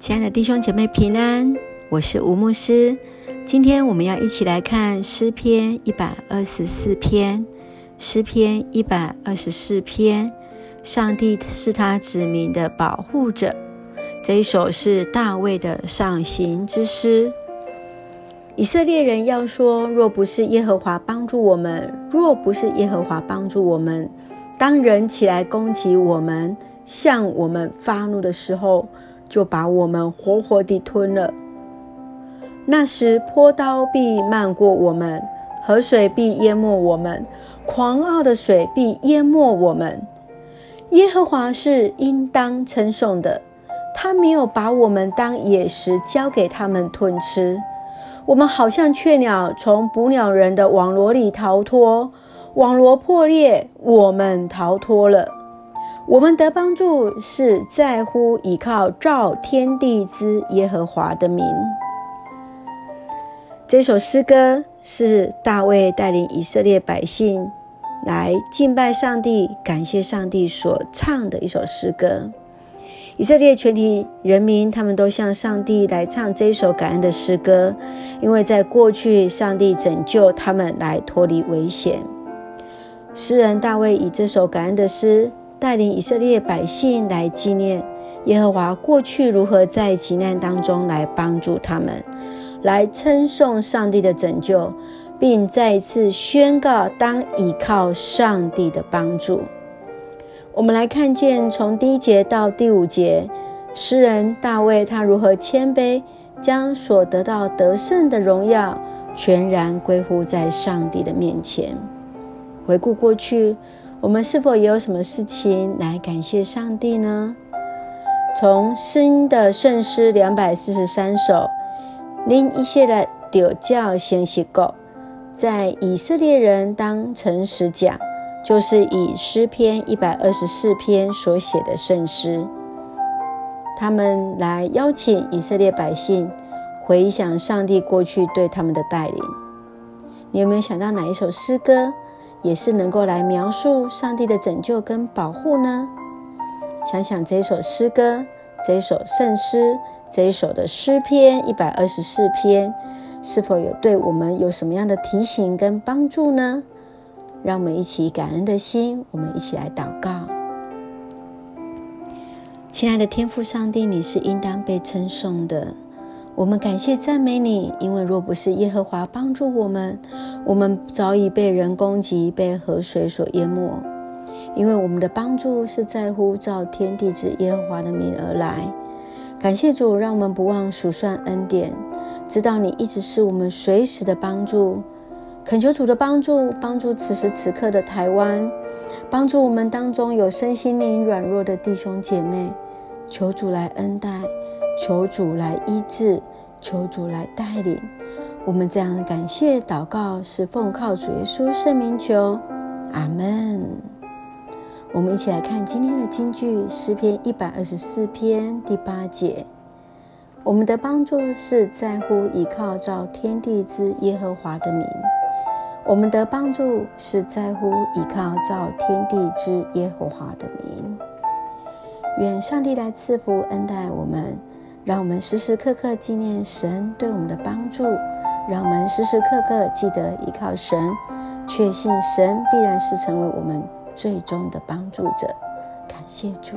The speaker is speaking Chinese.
亲爱的弟兄姐妹平安，我是吴牧师。今天我们要一起来看诗篇一百二十四篇。诗篇一百二十四篇，上帝是他子民的保护者。这一首是大卫的上行之诗。以色列人要说：若不是耶和华帮助我们，若不是耶和华帮助我们，当人起来攻击我们，向我们发怒的时候，就把我们活活地吞了。那时，坡刀必漫过我们，河水必淹没我们，狂傲的水必淹没我们。耶和华是应当称颂的，他没有把我们当野食交给他们吞吃。我们好像雀鸟从捕鸟人的网罗里逃脱，网罗破裂，我们逃脱了。我们得帮助是在乎倚靠造天地之耶和华的名。这首诗歌是大卫带领以色列百姓来敬拜上帝、感谢上帝所唱的一首诗歌。以色列全体人民，他们都向上帝来唱这首感恩的诗歌，因为在过去，上帝拯救他们来脱离危险。诗人大卫以这首感恩的诗。带领以色列百姓来纪念耶和华过去如何在急难当中来帮助他们，来称颂上帝的拯救，并再一次宣告当倚靠上帝的帮助。我们来看见从第一节到第五节，诗人大卫他如何谦卑，将所得到得胜的荣耀全然归乎在上帝的面前。回顾过去。我们是否也有什么事情来感谢上帝呢？从新的圣诗两百四十三首，拎一些的丢教先写过，在以色列人当诚实讲，就是以诗篇一百二十四篇所写的圣诗，他们来邀请以色列百姓回想上帝过去对他们的带领。你有没有想到哪一首诗歌？也是能够来描述上帝的拯救跟保护呢？想想这首诗歌，这首圣诗，这一首的诗篇一百二十四篇，是否有对我们有什么样的提醒跟帮助呢？让我们一起感恩的心，我们一起来祷告。亲爱的天父上帝，你是应当被称颂的。我们感谢赞美你，因为若不是耶和华帮助我们，我们早已被人攻击，被河水所淹没。因为我们的帮助是在乎造天地之耶和华的名而来。感谢主，让我们不忘数算恩典，知道你一直是我们随时的帮助。恳求主的帮助，帮助此时此刻的台湾，帮助我们当中有身心灵软弱的弟兄姐妹。求主来恩待，求主来医治。求主来带领我们，这样感谢祷告是奉靠主耶稣圣名求，阿门。我们一起来看今天的金句，诗篇一百二十四篇第八节：我们的帮助是在乎倚靠造天地之耶和华的名。我们的帮助是在乎倚靠造天地之耶和华的名。愿上帝来赐福恩待我们。让我们时时刻刻纪念神对我们的帮助，让我们时时刻刻记得依靠神，确信神必然是成为我们最终的帮助者。感谢主。